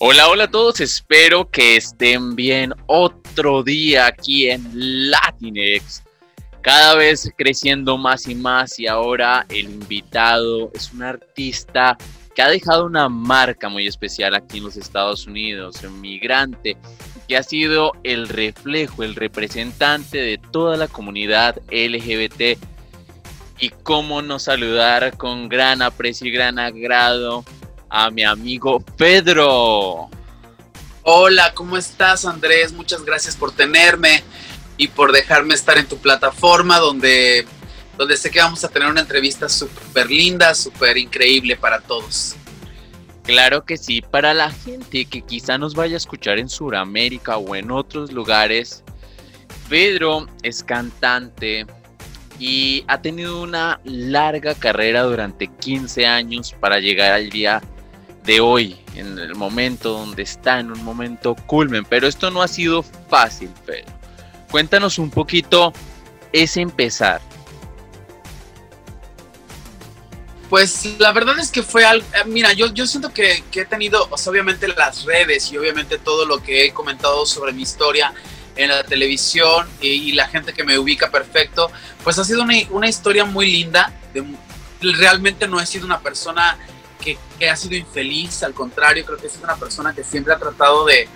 Hola, hola a todos, espero que estén bien otro día aquí en Latinex. Cada vez creciendo más y más y ahora el invitado es un artista que ha dejado una marca muy especial aquí en los Estados Unidos, un migrante que ha sido el reflejo, el representante de toda la comunidad LGBT. Y cómo no saludar con gran aprecio y gran agrado a mi amigo Pedro. Hola, ¿cómo estás Andrés? Muchas gracias por tenerme y por dejarme estar en tu plataforma donde, donde sé que vamos a tener una entrevista súper linda, súper increíble para todos. Claro que sí, para la gente que quizá nos vaya a escuchar en Sudamérica o en otros lugares, Pedro es cantante y ha tenido una larga carrera durante 15 años para llegar al día de hoy, en el momento donde está, en un momento culmen. Pero esto no ha sido fácil, Pedro. Cuéntanos un poquito ese empezar. Pues la verdad es que fue algo, eh, mira, yo, yo siento que, he tenido, obviamente las redes y obviamente todo lo que he comentado sobre mi historia en la televisión y, la gente que me ubica perfecto, pues ha sido una, una historia muy linda. realmente no he sido una persona que, ha sido infeliz, al contrario, creo que es una persona que siempre ha tratado de,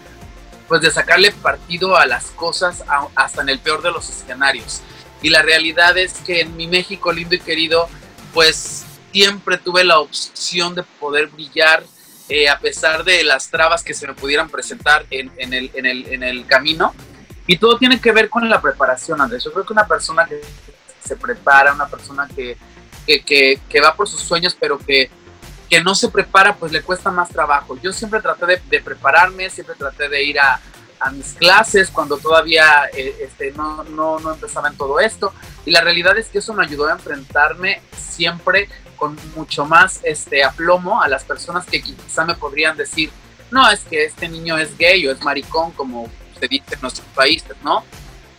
pues de sacarle partido a las cosas hasta en el peor de los escenarios. Y la realidad es que en mi México lindo y querido, pues siempre tuve la opción de poder brillar eh, a pesar de las trabas que se me pudieran presentar en, en, el, en, el, en el camino. Y todo tiene que ver con la preparación, Andrés. Yo creo que una persona que se prepara, una persona que, que, que, que va por sus sueños, pero que que no se prepara, pues le cuesta más trabajo. Yo siempre traté de, prepararme, siempre traté de ir a, mis clases cuando todavía eh, este, no, no, empezaba en todo esto. Y la realidad es que eso me ayudó a enfrentarme siempre con mucho más este, aplomo a las personas que quizá me podrían decir, no, es que este niño es gay o es maricón, como se dice en nuestros países, ¿no?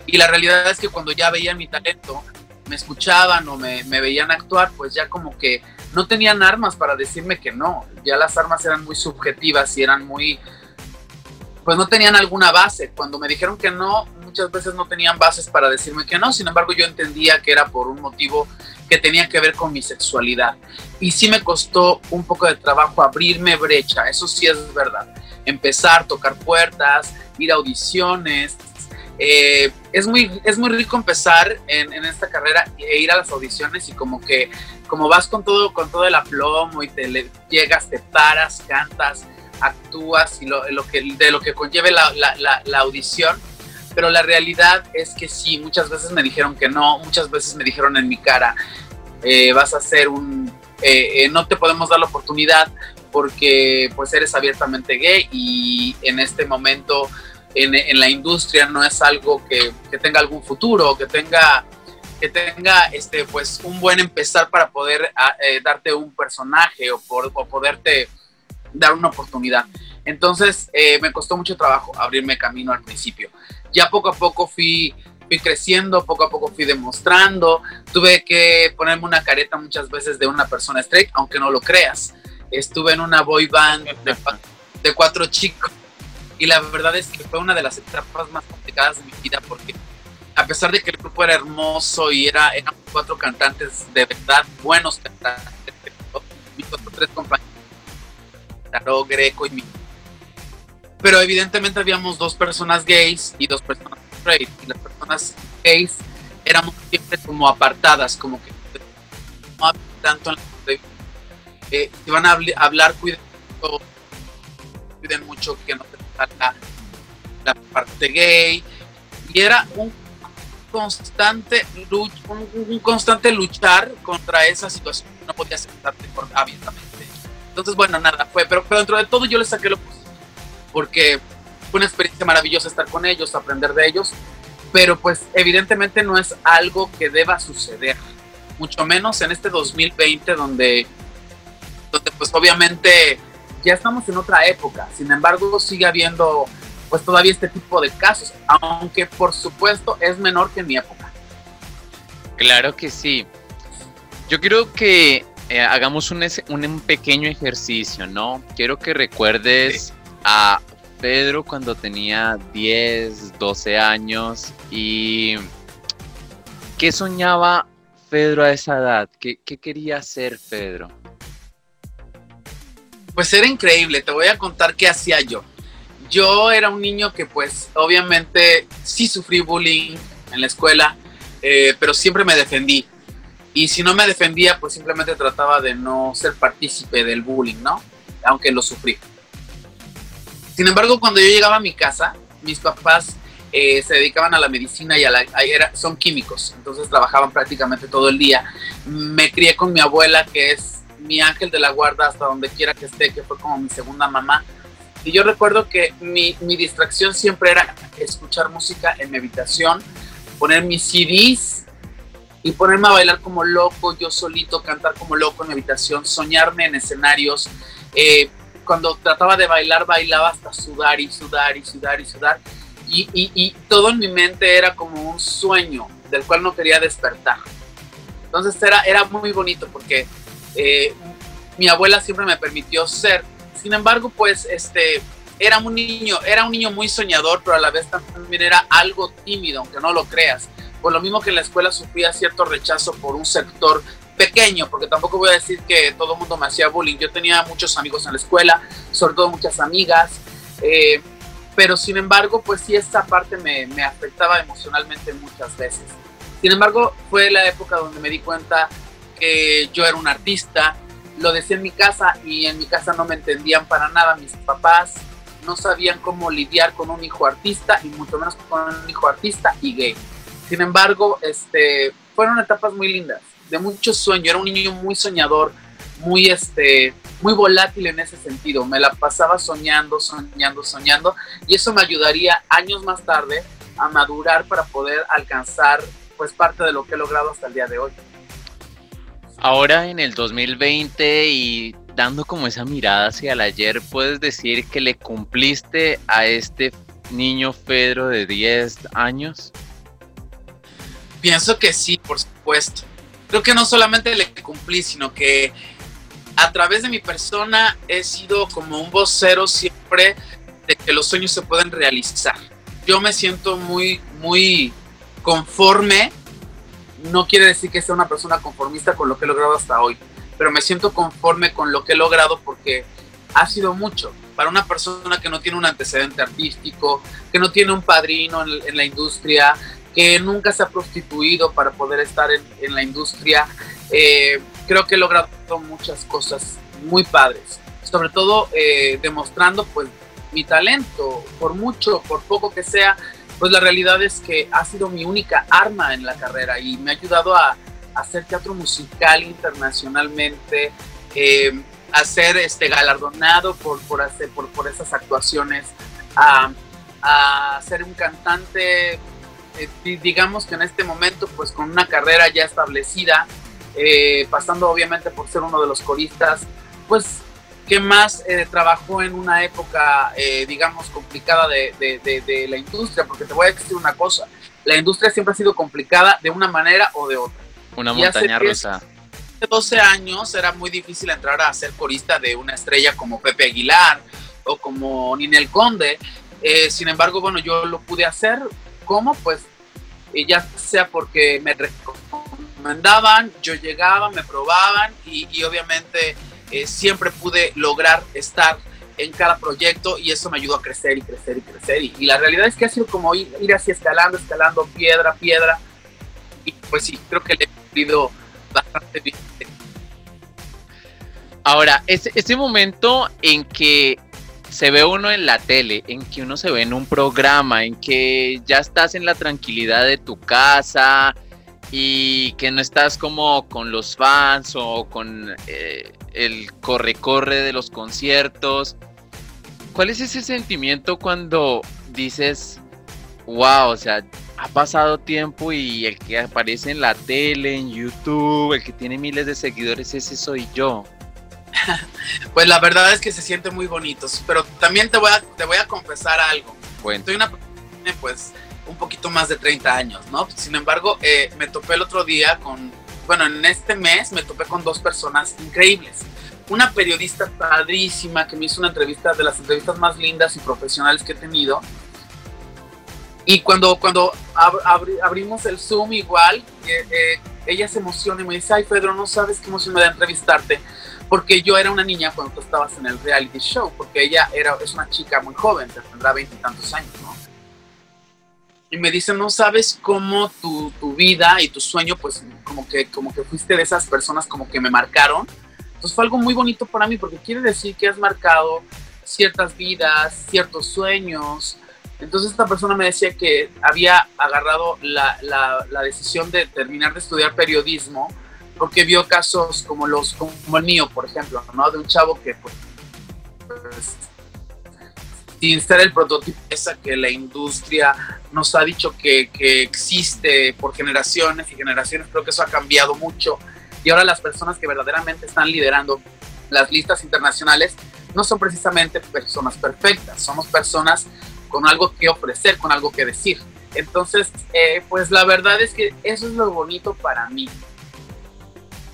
Y la realidad es que cuando ya veían mi talento, me escuchaban o me, me veían actuar, pues ya como que no tenían armas para decirme que no. Ya las armas eran muy subjetivas y eran muy, pues no tenían alguna base. Cuando me dijeron que no, muchas veces no tenían bases para decirme que no. Sin embargo, yo entendía que era por un motivo que tenía que ver con mi sexualidad. Y sí me costó un poco de trabajo abrirme brecha, eso sí es verdad. Empezar, tocar puertas, ir a audiciones, eh, es, muy, es muy rico empezar en, esta carrera e ir a las audiciones y como que como vas con todo, con todo el aplomo y te llegas, te paras, cantas, actúas y lo, que, de lo que conlleve la, la, audición. Pero la realidad es que sí, muchas veces me dijeron que no, muchas veces me dijeron en mi cara, eh, vas a ser un, eh, no te podemos dar la oportunidad porque pues eres abiertamente gay y en este momento en, la industria no es algo que, tenga algún futuro, que tenga, que tenga este, pues, un buen empezar para poder ah, eh, darte un personaje o, por, poderte dar una oportunidad. Entonces eh, me costó mucho trabajo abrirme camino al principio. Ya poco a poco fui, fui creciendo, poco a poco fui demostrando. Tuve que ponerme una careta muchas veces de una persona straight, aunque no lo creas. Estuve en una boy band de cuatro chicos y la verdad es que fue una de las etapas más complicadas de mi vida porque a pesar de que el grupo era hermoso y era, eran cuatro cantantes de verdad buenos cantantes, mis otros tres compañeros, Greco y mi. Pero evidentemente habíamos dos personas gays y dos personas straight. Y las personas gays éramos siempre como apartadas, como que no tanto en la eh, si van a hablar, cuiden cuiden mucho que no la, parte gay, y era un constante, un, constante luchar contra esa situación no podía aceptarte abiertamente. Entonces, bueno, nada, fue, pero, dentro de todo yo le saqué lo posible, porque fue una experiencia maravillosa estar con ellos, aprender de ellos, pero pues evidentemente no es algo que deba suceder, mucho menos en este 2020 donde, donde pues obviamente ya estamos en otra época, sin embargo sigue habiendo pues todavía este tipo de casos, aunque por supuesto es menor que en mi época. Claro que sí. Yo quiero que eh, hagamos un, un, pequeño ejercicio, ¿no? Quiero que recuerdes a Pedro cuando tenía 10, 12 años y ¿qué soñaba Pedro a esa edad? ¿Qué, qué quería ser Pedro? Pues era increíble, te voy a contar qué hacía yo. Yo era un niño que pues obviamente sí sufrí bullying en la escuela, eh, pero siempre me defendí. Y si no me defendía, pues simplemente trataba de no ser partícipe del bullying, ¿no? Aunque lo sufrí. Sin embargo, cuando yo llegaba a mi casa, mis papás eh, se dedicaban a la medicina y a la, son químicos, entonces trabajaban prácticamente todo el día. Me crié con mi abuela, que es mi ángel de la guarda hasta donde quiera que esté, que fue como mi segunda mamá. Y yo recuerdo que mi, distracción siempre era escuchar música en mi habitación, poner mis CDs y ponerme a bailar como loco, yo solito, cantar como loco en mi habitación, soñarme en escenarios. Eh, cuando trataba de bailar, bailaba hasta sudar y sudar y sudar y sudar. Y, y, todo en mi mente era como un sueño del cual no quería despertar. Entonces era, era muy bonito porque eh, mi abuela siempre me permitió ser. Sin embargo, pues este, era un niño, era un niño muy soñador, pero a la vez también era algo tímido, aunque no lo creas. Por lo mismo que en la escuela sufría cierto rechazo por un sector pequeño, porque tampoco voy a decir que todo el mundo me hacía bullying. Yo tenía muchos amigos en la escuela, sobre todo muchas amigas, eh, pero sin embargo, pues sí, esta parte me, me afectaba emocionalmente muchas veces. Sin embargo, fue la época donde me di cuenta yo era un artista, lo decía en mi casa y en mi casa no me entendían para nada mis papás, no sabían cómo lidiar con un hijo artista y mucho menos con un hijo artista y gay. Sin embargo, este, fueron etapas muy lindas de mucho sueño, era un niño muy soñador, muy, este, muy volátil en ese sentido. Me la pasaba soñando, soñando, soñando, y eso me ayudaría años más tarde a madurar para poder alcanzar pues parte de lo que he logrado hasta el día de hoy. Ahora en el 2020 y dando como esa mirada hacia el ayer, ¿puedes decir que le cumpliste a este niño Pedro de 10 años? Pienso que sí, por supuesto creo que no solamente le cumplí, sino que a través de mi persona he sido como un vocero siempre de que los sueños se pueden realizar. Yo me siento muy, muy conforme. No quiere decir que sea una persona conformista con lo que he logrado hasta hoy, pero me siento conforme con lo que he logrado porque ha sido mucho. Para una persona que no tiene un antecedente artístico, que no tiene un padrino en, la industria, que nunca se ha prostituido para poder estar en, la industria. Eh, creo que he logrado muchas cosas muy padres, sobre todo eh, demostrando pues mi talento, por mucho, por poco que sea, pues la realidad es que ha sido mi única arma en la carrera y me ha ayudado a, hacer teatro musical internacionalmente, eh, a ser este, galardonado por, por, hacer, por, por esas actuaciones, a, a ser un cantante eh, digamos que en este momento, pues con una carrera ya establecida, eh, pasando obviamente por ser uno de los coristas, pues que más eh, trabajó en una época, digamos, complicada de, de, la industria, porque te voy a decir una cosa, la industria siempre ha sido complicada de una manera o de otra. Una montaña rusa. Hace 12 años era muy difícil entrar a ser corista de una estrella como Pepe Aguilar o como Ninel Conde. sin embargo, bueno, yo lo pude hacer ¿Cómo? Pues ya sea porque me recomendaban, yo llegaba, me probaban y, obviamente eh, siempre pude lograr estar en cada proyecto y eso me ayudó a crecer y crecer y crecer. Y, la realidad es que ha sido como ir, así escalando, escalando piedra, piedra. Y pues sí, creo que le he cumplido bastante bien. Ahora, ese, ese momento en que se ve uno en la tele, en que uno se ve en un programa, en que ya estás en la tranquilidad de tu casa y que no estás como con los fans o con eh, el corre-corre de los conciertos. ¿Cuál es ese sentimiento cuando dices, wow, o sea, ha pasado tiempo y el que aparece en la tele, en YouTube, el que tiene miles de seguidores, ese soy yo? pues la verdad es que se siente muy bonito, pero también te voy a, te voy a confesar algo. Bueno. Soy una persona, pues, un poquito más de 30 años, ¿no? Sin embargo, eh, me topé el otro día con, bueno, en este mes me topé con dos personas increíbles. una periodista padrísima que me hizo una entrevista de las entrevistas más lindas y profesionales que he tenido. Y cuando, cuando abrimos el Zoom igual, eh, eh, ella se emociona y me dice, ay Pedro, no sabes qué emoción me da entrevistarte, porque yo era una niña cuando tú estabas en el reality show, porque ella era, es una chica muy joven, tendrá veintitantos años. Y me dice, no sabes cómo tu, tu, vida y tu sueño, pues como que, como que fuiste de esas personas como que me marcaron. Entonces fue algo muy bonito para mí, porque quiere decir que has marcado ciertas vidas, ciertos sueños, entonces esta persona me decía que había agarrado la, la, decisión de terminar de estudiar periodismo porque vio casos como los como el mío, por ejemplo, ¿no? De un chavo que pues, sin ser el prototipo esa que la industria nos ha dicho que, que existe por generaciones y generaciones, creo que eso ha cambiado mucho y ahora las personas que verdaderamente están liderando las listas internacionales no son precisamente personas perfectas, somos personas con algo que ofrecer, con algo que decir. Entonces, eh, pues la verdad es que eso es lo bonito para mí.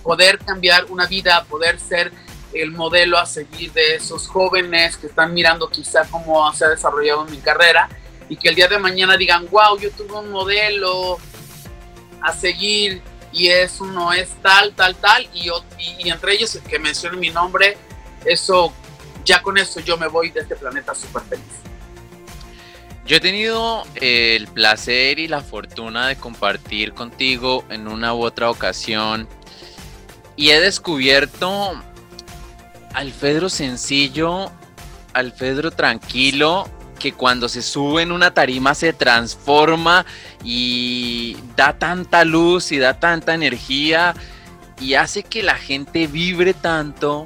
Poder cambiar una vida, poder ser el modelo a seguir de esos jóvenes que están mirando quizá cómo se ha desarrollado mi carrera y que el día de mañana digan, wow, yo tuve un modelo a seguir y es uno es tal, tal, tal, y, entre ellos el que mencione mi nombre, eso, ya con eso yo me voy de este planeta súper feliz. Yo he tenido eh, el placer y la fortuna de compartir contigo en una u otra ocasión y he descubierto al Fedro sencillo, al Fedro tranquilo, que cuando se sube en una tarima se transforma y da tanta luz y da tanta energía y hace que la gente vibre tanto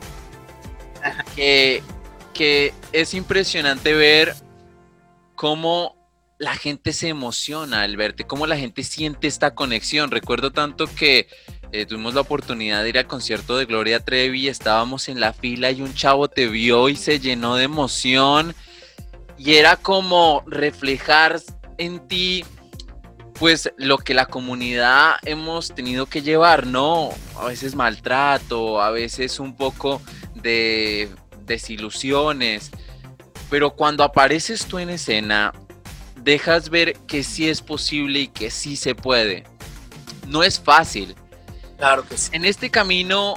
que, que es impresionante ver cómo la gente se emociona al verte, cómo la gente siente esta conexión. Recuerdo tanto que eh, tuvimos la oportunidad de ir al concierto de Gloria Trevi, estábamos en la fila y un chavo te vio y se llenó de emoción y era como reflejar en ti pues lo que la comunidad hemos tenido que llevar, ¿no? A veces maltrato, a veces un poco de desilusiones, pero cuando apareces tú en escena, dejas ver que sí es posible y que sí se puede. No es fácil. Claro que sí. En este camino,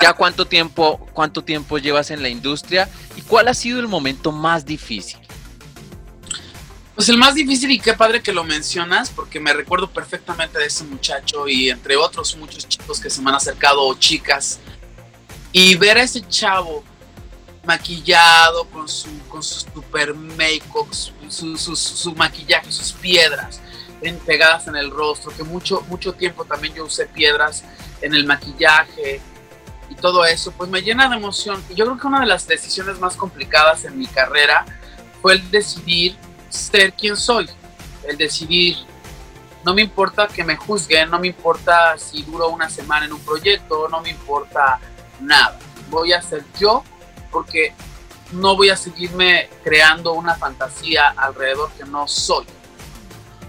¿ya cuánto tiempo, cuánto tiempo llevas en la industria y cuál ha sido el momento más difícil? Pues el más difícil y qué padre que lo mencionas, porque me recuerdo perfectamente de ese muchacho y entre otros muchos chicos que se me han acercado o chicas. Y ver a ese chavo maquillado con su, con su super make-up, su, su, maquillaje, sus piedras pegadas en el rostro, que mucho, mucho tiempo también yo usé piedras en el maquillaje y todo eso, pues me llena de emoción. Yo creo que una de las decisiones más complicadas en mi carrera fue el decidir ser quien soy, el decidir, no me importa que me juzguen, no me importa si duro una semana en un proyecto, no me importa nada, voy a ser yo porque no voy a seguirme creando una fantasía alrededor que no soy.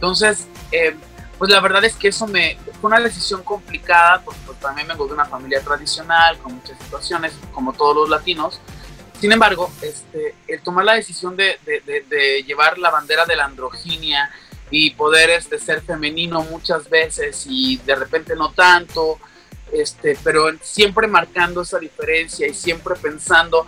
Entonces, eh, pues la verdad es que eso me fue una decisión complicada, porque pues, también vengo de una familia tradicional, con muchas situaciones, como todos los latinos. Sin embargo, este, el tomar la decisión de, de, llevar la bandera de la androginia y poder este, ser femenino muchas veces y de repente no tanto, este, pero siempre marcando esa diferencia y siempre pensando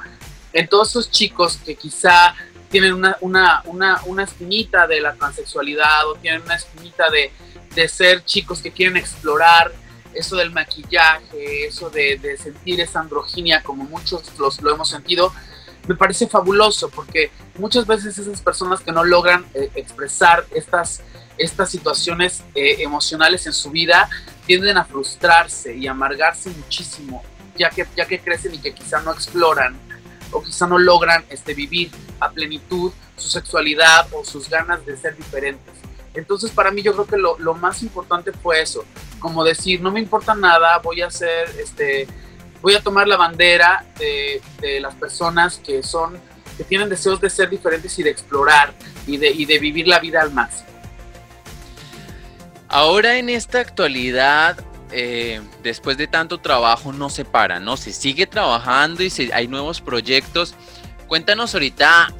en todos esos chicos que quizá tienen una, una, una, una espinita de la transexualidad o tienen una espinita de, de, ser chicos que quieren explorar eso del maquillaje, eso de, de sentir esa androginia como muchos los, lo hemos sentido, me parece fabuloso porque muchas veces esas personas que no logran eh, expresar estas, estas situaciones eh, emocionales en su vida tienden a frustrarse y amargarse muchísimo, ya que, ya que crecen y que quizá no exploran o quizá no logran este, vivir a plenitud su sexualidad o sus ganas de ser diferentes. Entonces para mí yo creo que lo, lo más importante fue eso, como decir, no me importa nada, voy a hacer, este, voy a tomar la bandera de, de las personas que son, que tienen deseos de ser diferentes y de explorar y de, y de vivir la vida al máximo. Ahora en esta actualidad, eh, después de tanto trabajo no se para, ¿no? Se sigue trabajando y hay nuevos proyectos. Cuéntanos ahorita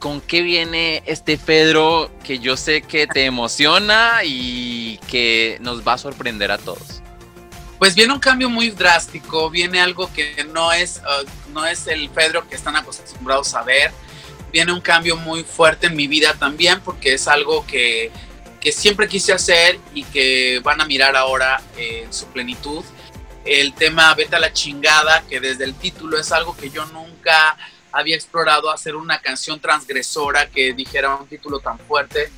con qué viene este Pedro que yo sé que te emociona y que nos va a sorprender a todos. Pues viene un cambio muy drástico, viene algo que no es, uh, no es el Pedro que están acostumbrados a ver, viene un cambio muy fuerte en mi vida también porque es algo que, que siempre quise hacer y que van a mirar ahora en su plenitud. El tema Vete a la chingada, que desde el título es algo que yo nunca había explorado, hacer una canción transgresora que dijera un título tan fuerte,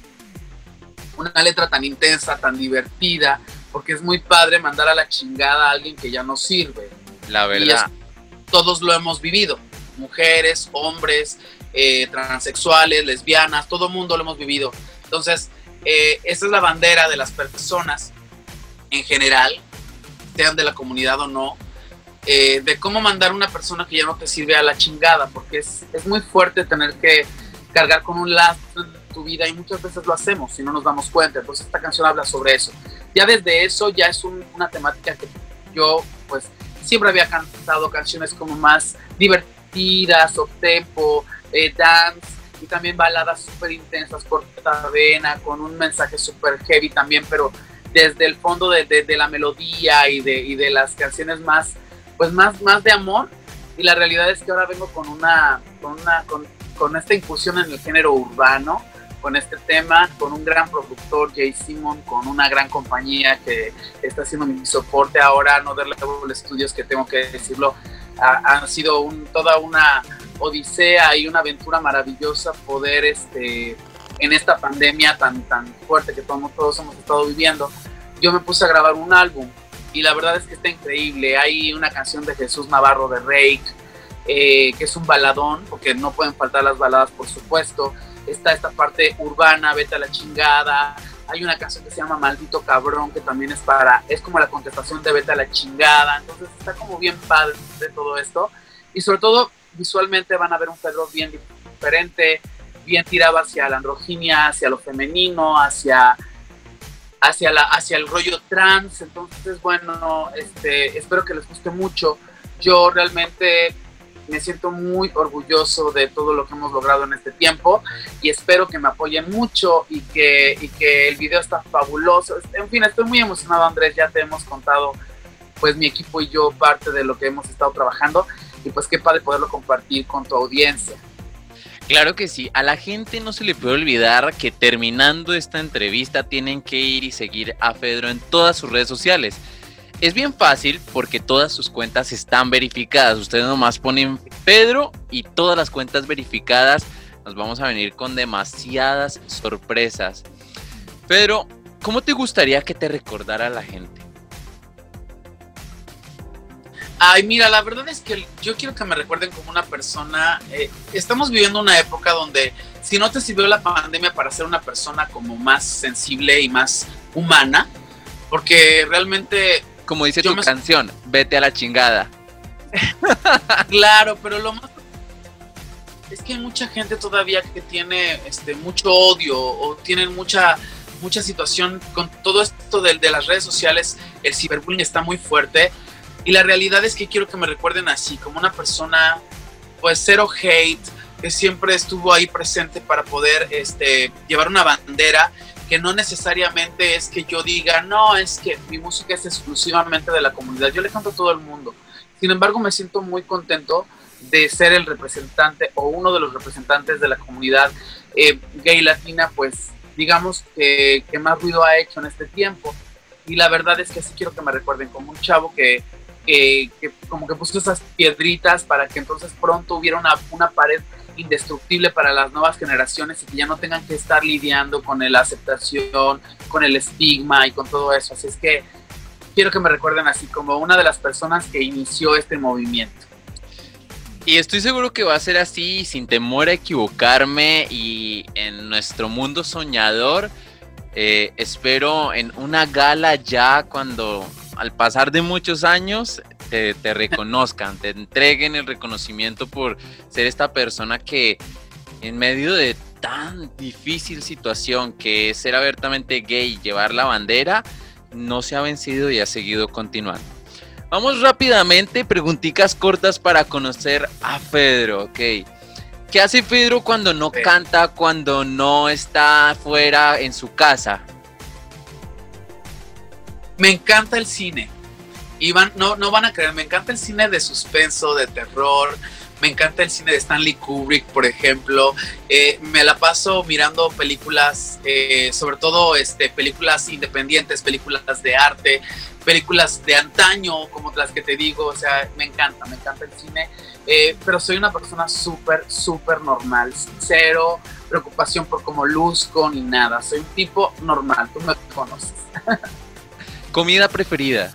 una letra tan intensa, tan divertida, porque es muy padre mandar a la chingada a alguien que ya no sirve. La verdad. todos lo hemos vivido, mujeres, hombres, eh, transexuales, lesbianas, todo mundo lo hemos vivido. Entonces, eh, esa es la bandera de las personas en general, sean de la comunidad o no, eh, de cómo mandar una persona que ya no te sirve a la chingada, porque es, es muy fuerte tener que cargar con un lazo tu vida y muchas veces lo hacemos si no nos damos cuenta. Entonces esta canción habla sobre eso. Ya desde eso ya es una temática que yo pues siempre había cantado canciones como más divertidas, o tempo, eh, dance y también baladas súper intensas, por vena, con un mensaje súper heavy también, pero desde el fondo de, de, la melodía y de, y de las canciones más, pues más, más de amor. Y la realidad es que ahora vengo con una, con una, con, con esta incursión en el género urbano, con este tema, con un gran productor, Jay Simon, con una gran compañía que está haciendo mi soporte ahora, no darle Level Studios, que tengo que decirlo, ha, sido un, toda una odisea y una aventura maravillosa poder este, en esta pandemia tan, tan fuerte que todos, todos hemos estado viviendo. Yo me puse a grabar un álbum y la verdad es que está increíble. Hay una canción de Jesús Navarro de Rake, eh, que es un baladón, porque no pueden faltar las baladas, por supuesto está esta parte urbana, vete a la chingada, hay una canción que se llama Maldito Cabrón, que también es para, es como la contestación de vete a la chingada, entonces está como bien padre de todo esto, y sobre todo visualmente van a ver un Pedro bien diferente, bien tirado hacia la androginia, hacia lo femenino, hacia, hacia, la, hacia el rollo trans, entonces bueno, este, espero que les guste mucho, yo realmente me siento muy orgulloso de todo lo que hemos logrado en este tiempo y espero que me apoyen mucho y que, y que el video está fabuloso. En fin, estoy muy emocionado Andrés, ya te hemos contado pues mi equipo y yo parte de lo que hemos estado trabajando y pues qué padre poderlo compartir con tu audiencia. Claro que sí, a la gente no se le puede olvidar que terminando esta entrevista tienen que ir y seguir a Pedro en todas sus redes sociales. Es bien fácil porque todas sus cuentas están verificadas. Ustedes nomás ponen Pedro y todas las cuentas verificadas. Nos vamos a venir con demasiadas sorpresas. Pedro, ¿cómo te gustaría que te recordara la gente? Ay, mira, la verdad es que yo quiero que me recuerden como una persona. Eh, estamos viviendo una época donde si no te sirvió la pandemia para ser una persona como más sensible y más humana, porque realmente como dice tu canción, vete a la chingada. claro, pero lo más es que hay mucha gente todavía que tiene este mucho odio o tienen mucha mucha situación con todo esto de, de las redes sociales, el ciberbullying está muy fuerte y la realidad es que quiero que me recuerden así, como una persona pues cero hate, que siempre estuvo ahí presente para poder este, llevar una bandera que no necesariamente es que yo diga, no, es que mi música es exclusivamente de la comunidad, yo le canto a todo el mundo. Sin embargo, me siento muy contento de ser el representante o uno de los representantes de la comunidad eh, gay latina, pues digamos que, que, más ruido ha hecho en este tiempo. Y la verdad es que sí quiero que me recuerden como un chavo que, que, como que puso esas piedritas para que entonces pronto hubiera una, una pared indestructible para las nuevas generaciones y que ya no tengan que estar lidiando con la aceptación, con el estigma y con todo eso. Así es que quiero que me recuerden así como una de las personas que inició este movimiento. Y estoy seguro que va a ser así, sin temor a equivocarme y en nuestro mundo soñador. Eh, espero en una gala ya cuando al pasar de muchos años te, reconozcan, te entreguen el reconocimiento por ser esta persona que en medio de tan difícil situación que es ser abiertamente gay y llevar la bandera, no se ha vencido y ha seguido continuando. Vamos rápidamente, preguntitas cortas para conocer a Pedro, ok. ¿Qué hace Pedro cuando no canta, cuando no está fuera en su casa? Me encanta el cine. Y no, no van a creer, me encanta el cine de suspenso, de terror, me encanta el cine de Stanley Kubrick, por ejemplo. Eh, me la paso mirando películas, eh, sobre todo este, películas independientes, películas de arte, películas de antaño, como las que te digo. O sea, me encanta, me encanta el cine. Eh, pero soy una persona súper, súper normal. Cero preocupación por cómo luzco ni nada. Soy un tipo normal. Tú me conoces. ¿Comida preferida?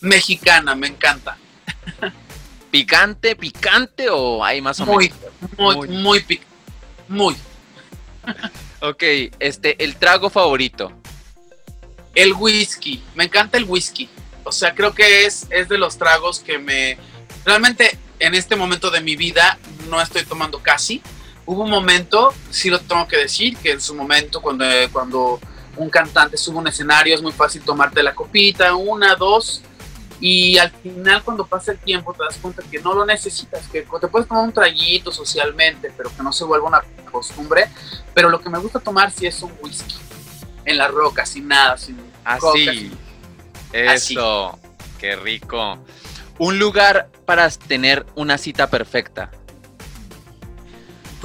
Mexicana, me encanta. ¿Picante, picante o hay más o muy, menos? Muy, muy, picante. Muy. ok, este, el trago favorito. El whisky. Me encanta el whisky. O sea, creo que es, es de los tragos que me... Realmente en este momento de mi vida no estoy tomando casi. Hubo un momento, sí lo tengo que decir, que en su momento cuando, cuando un cantante sube un escenario es muy fácil tomarte la copita, una, dos, y al final cuando pasa el tiempo te das cuenta que no lo necesitas, que te puedes tomar un traguito socialmente, pero que no se vuelva una costumbre. Pero lo que me gusta tomar sí es un whisky, en la roca, sin nada, sin Así. Eso, qué rico. Un lugar para tener una cita perfecta.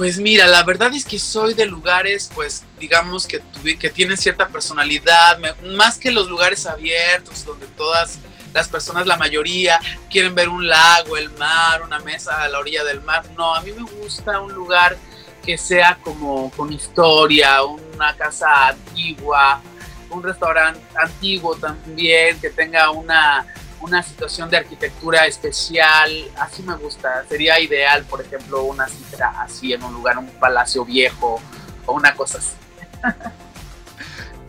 Pues mira, la verdad es que soy de lugares, pues digamos que, que tienen cierta personalidad, más que los lugares abiertos donde todas las personas, la mayoría, quieren ver un lago, el mar, una mesa a la orilla del mar. No, a mí me gusta un lugar que sea como con historia, una casa antigua, un restaurante antiguo también, que tenga una, una situación de arquitectura especial. Así me gusta. Sería ideal, por ejemplo, una cita así en un lugar, un palacio viejo o una cosa así.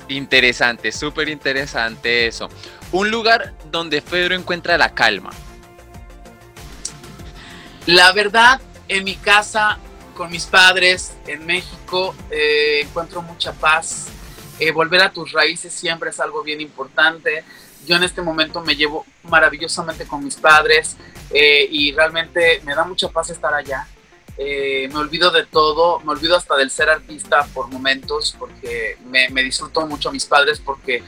Interesante, súper interesante eso. Un lugar donde Pedro encuentra la calma. La verdad, en mi casa, con mis padres, en México, eh, encuentro mucha paz. Eh, volver a tus raíces siempre es algo bien importante. Yo en este momento me llevo maravillosamente con mis padres eh, y realmente me da mucha paz estar allá. me olvido de todo, me olvido hasta del ser artista por momentos, porque me, me disfruto mucho a mis padres, porque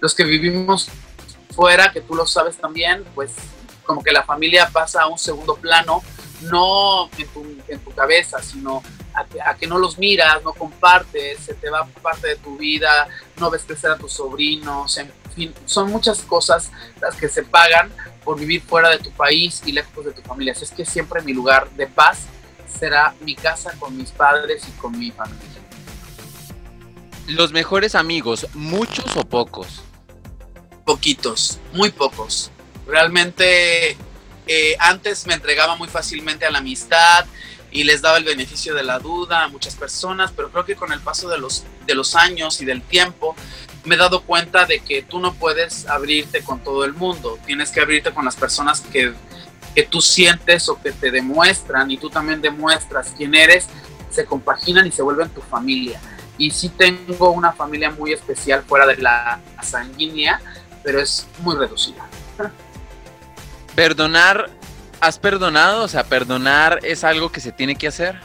los que vivimos fuera, que tú lo sabes también, pues como que la familia pasa a un segundo plano, no en tu, en tu cabeza, sino a que, no los miras, no compartes, se te va parte de tu vida, no ves crecer a tus sobrinos, fin, son muchas cosas las que se pagan por vivir fuera de tu país y lejos de tu familia. Así es que siempre mi lugar de paz será mi casa con mis padres y con mi familia. Los mejores amigos, muchos o pocos poquitos, muy pocos. Realmente eh, antes me entregaba muy fácilmente a la amistad y les daba el beneficio de la duda a muchas personas, pero creo que con el paso de los, de los años y del tiempo me he dado cuenta de que tú no puedes abrirte con todo el mundo, tienes que abrirte con las personas que, que tú sientes o que te demuestran y tú también demuestras quién eres, se compaginan y se vuelven tu familia. Y sí tengo una familia muy especial fuera de la sanguínea, pero es muy reducida. Perdonar, ¿has perdonado? O sea, perdonar es algo que se tiene que hacer.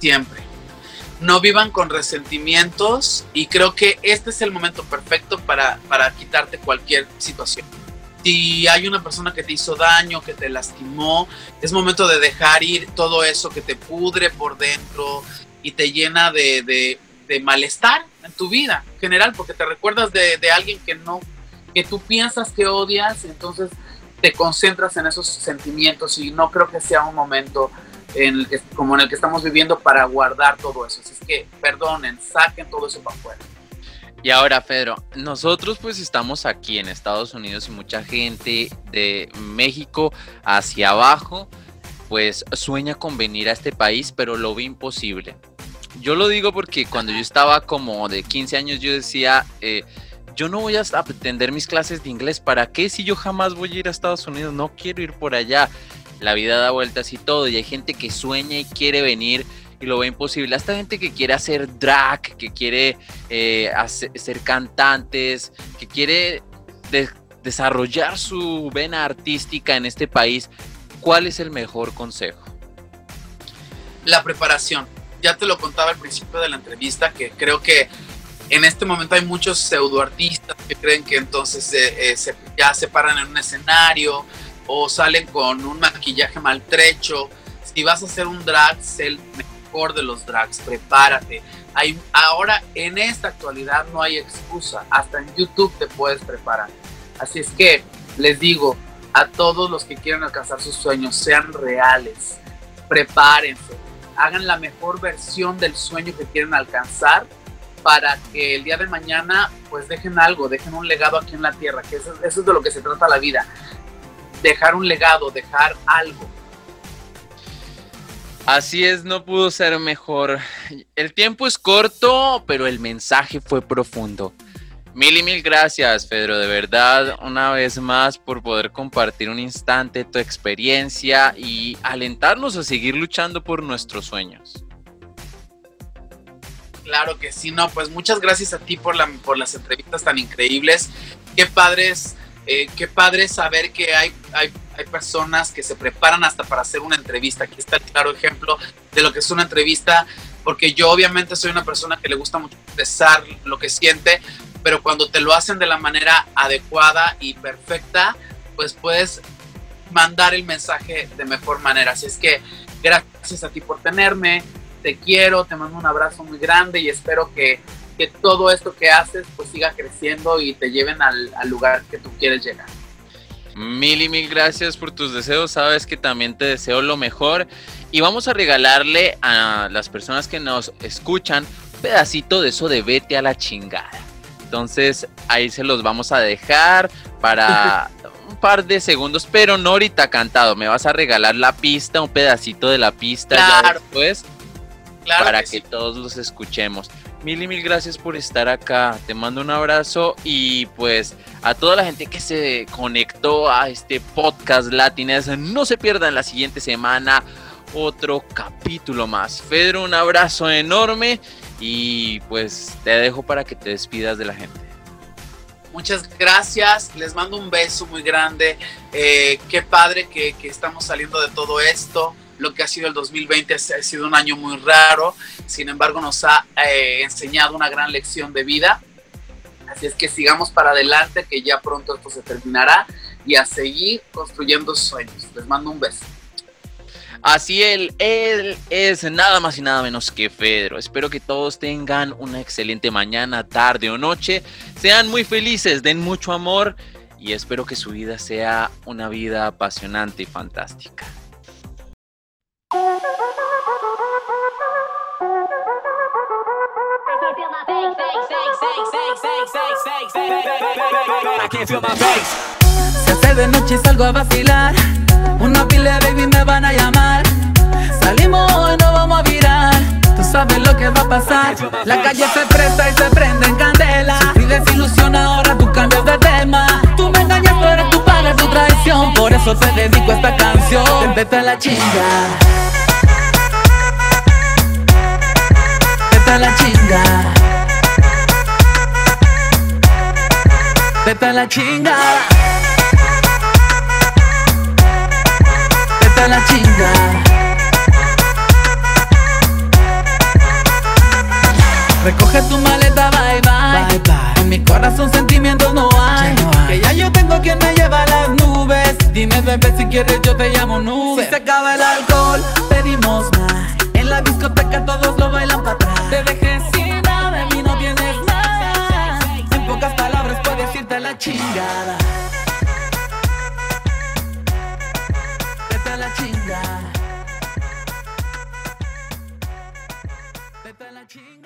Siempre. No vivan con resentimientos y creo que este es el momento perfecto para, para quitarte cualquier situación. Si hay una persona que te hizo daño, que te lastimó, es momento de dejar ir todo eso que te pudre por dentro y te llena de, de malestar en tu vida general, porque te recuerdas de, de, alguien que no, que tú piensas que odias, entonces te concentras en esos sentimientos y no creo que sea un momento en el que, como en el que estamos viviendo para guardar todo eso. Así es que perdonen, saquen todo eso para afuera. Y ahora, Pedro, nosotros pues estamos aquí en Estados Unidos y mucha gente de México hacia abajo pues sueña con venir a este país, pero lo ve imposible. Yo lo digo porque cuando yo estaba como de 15 años yo decía, eh, yo no voy a aprender mis clases de inglés, ¿para qué si yo jamás voy a ir a Estados Unidos? No quiero ir por allá. La vida da vueltas y todo, y hay gente que sueña y quiere venir y lo ve imposible. Hasta gente que quiere hacer drag, que quiere eh, ser cantantes, que quiere desarrollar su vena artística en este país. ¿Cuál es el mejor consejo? La preparación. Ya te lo contaba al principio de la entrevista que creo que en este momento hay muchos pseudoartistas que creen que entonces eh, eh, ya se paran en un escenario o salen con un maquillaje maltrecho. Si vas a hacer un drag, sé el mejor de los drags, prepárate. Ahora, en esta actualidad, no hay excusa. Hasta en YouTube te puedes preparar. Así es que les digo a todos los que quieren alcanzar sus sueños, sean reales, prepárense, hagan la mejor versión del sueño que quieren alcanzar para que el día de mañana pues dejen algo, dejen un legado aquí en la tierra, que eso, es de lo que se trata la vida, dejar un legado, dejar algo. Así es, no pudo ser mejor. El tiempo es corto, pero el mensaje fue profundo. Mil y mil gracias, Pedro, de verdad, una vez más por poder compartir un instante tu experiencia y alentarnos a seguir luchando por nuestros sueños. Claro que sí, no, pues muchas gracias a ti por, la, por las entrevistas tan increíbles. Qué padres, eh, qué padre saber que hay, hay, hay, personas que se preparan hasta para hacer una entrevista. Aquí está el claro ejemplo de lo que es una entrevista, porque yo obviamente soy una persona que le gusta mucho expresar lo que siente, pero cuando te lo hacen de la manera adecuada y perfecta, pues puedes mandar el mensaje de mejor manera. Así es que gracias a ti por tenerme, te quiero, te mando un abrazo muy grande y espero que, que todo esto que haces pues siga creciendo y te lleven al, al lugar que tú quieres llegar. Mil y mil gracias por tus deseos. Sabes que también te deseo lo mejor. Y vamos a regalarle a las personas que nos escuchan un pedacito de eso de vete a la chingada. Entonces ahí se los vamos a dejar para un par de segundos, pero no ahorita cantado. Me vas a regalar la pista, un pedacito de la pista ya después para que, todos los escuchemos. Mil y mil gracias por estar acá. Te mando un abrazo y pues a toda la gente que se conectó a este podcast Latines, no se pierdan la siguiente semana otro capítulo más. Pedro, un abrazo enorme y pues te dejo para que te despidas de la gente. Muchas gracias, les mando un beso muy grande. Eh, qué padre que estamos saliendo de todo esto lo que ha sido el 2020 ha sido un año muy raro, sin embargo nos ha eh, enseñado una gran lección de vida. Así es que sigamos para adelante, que ya pronto esto se terminará y a seguir construyendo sueños. Les mando un beso. Así él, él es nada más y nada menos que Pedro. Espero que todos tengan una excelente mañana, tarde o noche. Sean muy felices, den mucho amor y espero que su vida sea una vida apasionante y fantástica. Se hace de noche y salgo a vacilar. Una pila baby me van a llamar. Salimos y no vamos a virar. Tú sabes lo que va a pasar. La calle se presta y se prende en candela. Si desilusión ahora tú cambias de tema. Tú me engañas, tú padre, tu traición. Por eso te dedico esta canción. Vete a la chinga. Vete a la chinga. Vete a la chinga. Vete a la chinga. Recoge tu maleta, bye bye. En mi corazón sentimientos no hay. Que ya yo tengo quien me lleva a las nubes. Dime, bebé, si quieres yo te llamo nube. Si se acaba el alcohol, pedimos más. En la discoteca todos lo bailan para atrás. Te dejé sin nada, de mí no tienes nada. En pocas palabras puedo decirte la chingada. Vete a la chingada. Vete a la chingada.